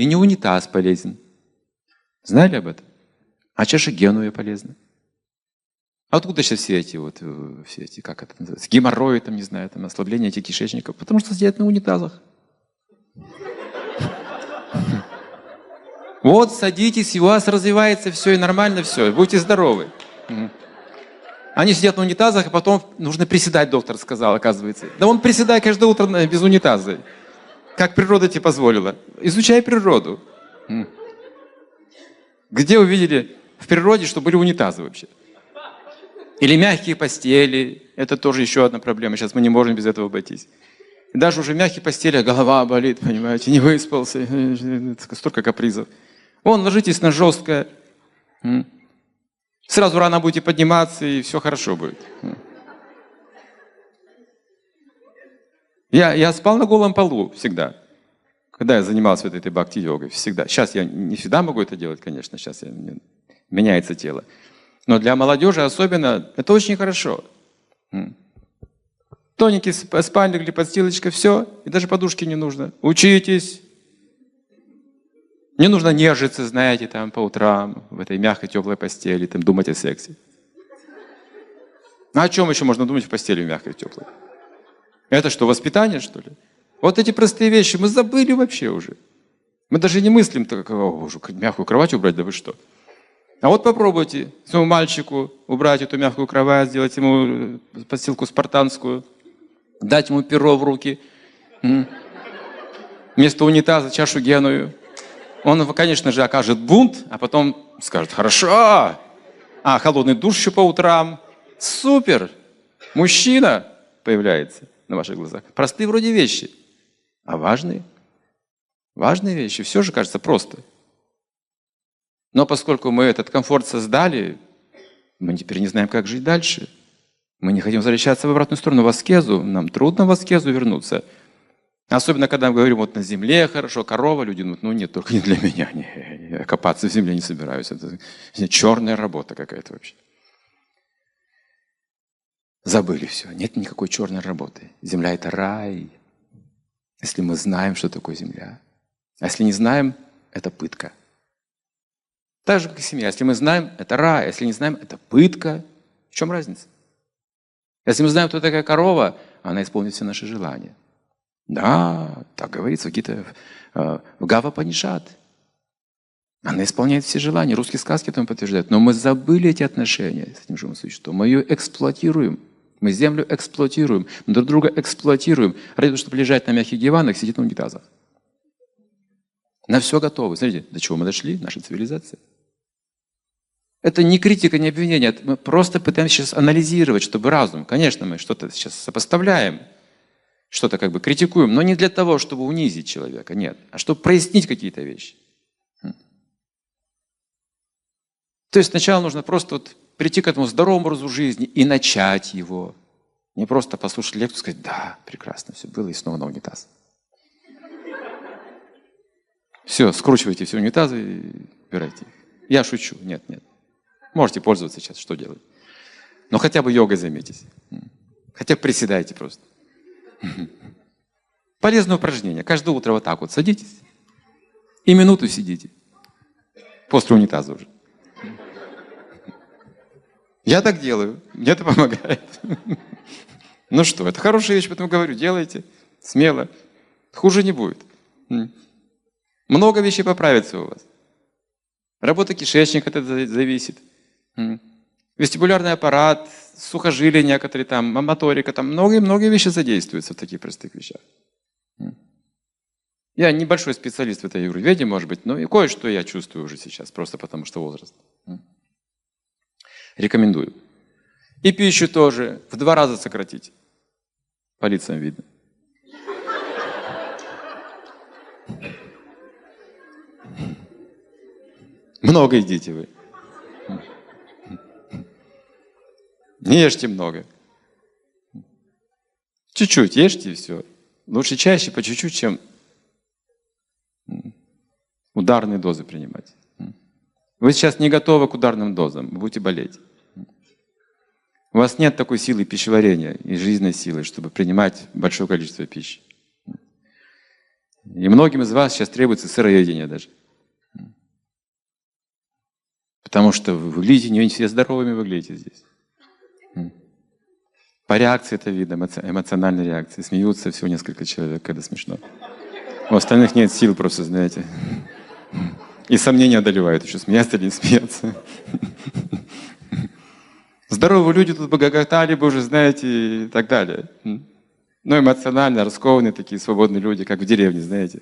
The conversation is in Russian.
И не унитаз полезен. Знали об этом? А чаша генуя полезна. А откуда сейчас все эти вот, э, все эти, как это называется, геморрои, там, не знаю, там, ослабление этих кишечников? Потому что сидят на унитазах. Вот, садитесь, и у вас развивается все, и нормально все, будьте здоровы. Они сидят на унитазах, и потом нужно приседать, доктор сказал, оказывается. Да он приседает каждое утро без унитаза. Как природа тебе позволила. Изучай природу. Где увидели в природе, что были унитазы вообще? Или мягкие постели. Это тоже еще одна проблема. Сейчас мы не можем без этого обойтись. Даже уже в мягких постелях голова болит, понимаете, не выспался. Столько капризов. Вон, ложитесь на жесткое. Сразу рано будете подниматься, и все хорошо будет. Я, я спал на голом полу всегда. Когда я занимался вот этой бхакти-йогой, всегда. Сейчас я не всегда могу это делать, конечно, сейчас я, меняется тело. Но для молодежи особенно это очень хорошо. Тоненький спальник или подстилочка, все, и даже подушки не нужно. Учитесь. Не нужно нежиться, знаете, там по утрам в этой мягкой теплой постели, там думать о сексе. А о чем еще можно думать в постели мягкой теплой? Это что, воспитание, что ли? Вот эти простые вещи мы забыли вообще уже. Мы даже не мыслим, так, о, боже, мягкую кровать убрать, да вы что? А вот попробуйте своему мальчику убрать эту мягкую кровать, сделать ему э, подстилку спартанскую, дать ему перо в руки, вместо унитаза чашу геную. Он, конечно же, окажет бунт, а потом скажет, хорошо, а холодный душ еще по утрам, супер, мужчина появляется на ваших глазах. Простые вроде вещи, а важные. Важные вещи, все же кажется просто. Но поскольку мы этот комфорт создали, мы теперь не знаем, как жить дальше. Мы не хотим возвращаться в обратную сторону, в аскезу. Нам трудно в аскезу вернуться. Особенно, когда мы говорим, вот на земле хорошо, корова, люди думают, ну нет, только не для меня. Не, я копаться в земле не собираюсь. Это черная работа какая-то вообще. Забыли все. Нет никакой черной работы. Земля – это рай. Если мы знаем, что такое земля. А если не знаем, это пытка. Так же, как и семья. Если мы знаем, это рай. Если не знаем, это пытка. В чем разница? Если мы знаем, кто такая корова, она исполнит все наши желания. Да, так говорится в, Гита, э, в Гава Панишат. Она исполняет все желания. Русские сказки этому подтверждают. Но мы забыли эти отношения с этим живым существом. Мы ее эксплуатируем. Мы землю эксплуатируем. Мы друг друга эксплуатируем. Ради того, чтобы лежать на мягких диванах, сидеть на унитазах. На все готовы. Смотрите, до чего мы дошли, наша цивилизация. Это не критика, не обвинение. Мы просто пытаемся сейчас анализировать, чтобы разум. Конечно, мы что-то сейчас сопоставляем, что-то как бы критикуем, но не для того, чтобы унизить человека, нет, а чтобы прояснить какие-то вещи. Хм. То есть сначала нужно просто вот прийти к этому здоровому образу жизни и начать его. Не просто послушать лекцию и сказать, да, прекрасно, все было, и снова на унитаз. Все, скручивайте все унитазы и убирайте их. Я шучу, нет, нет. Можете пользоваться сейчас, что делать. Но хотя бы йогой займитесь. Хотя бы приседайте просто. Полезное упражнение. Каждое утро вот так вот садитесь и минуту сидите. После унитаза уже. Я так делаю. Мне это помогает. Ну что, это хорошая вещь, поэтому говорю, делайте смело. Хуже не будет. Много вещей поправится у вас. Работа кишечника это зависит. Вестибулярный аппарат, сухожилия некоторые там, моторика, там многие-многие вещи задействуются в таких простых вещах. Я небольшой специалист в этой юрведе, может быть, но и кое-что я чувствую уже сейчас, просто потому что возраст. Рекомендую. И пищу тоже в два раза сократить. По лицам видно. Много едите вы. Не ешьте много. Чуть-чуть ешьте и все. Лучше чаще по чуть-чуть, чем ударные дозы принимать. Вы сейчас не готовы к ударным дозам, будете болеть. У вас нет такой силы пищеварения и жизненной силы, чтобы принимать большое количество пищи. И многим из вас сейчас требуется сыроедение даже. Потому что вы выглядите не все здоровыми выглядите здесь. По реакции это видно, эмоциональной реакции. Смеются всего несколько человек, когда смешно. У остальных нет сил просто, знаете. И сомнения одолевают, еще смеяться или не смеяться. Здоровые люди тут бы гоготали бы уже, знаете, и так далее. Но эмоционально раскованные такие свободные люди, как в деревне, знаете.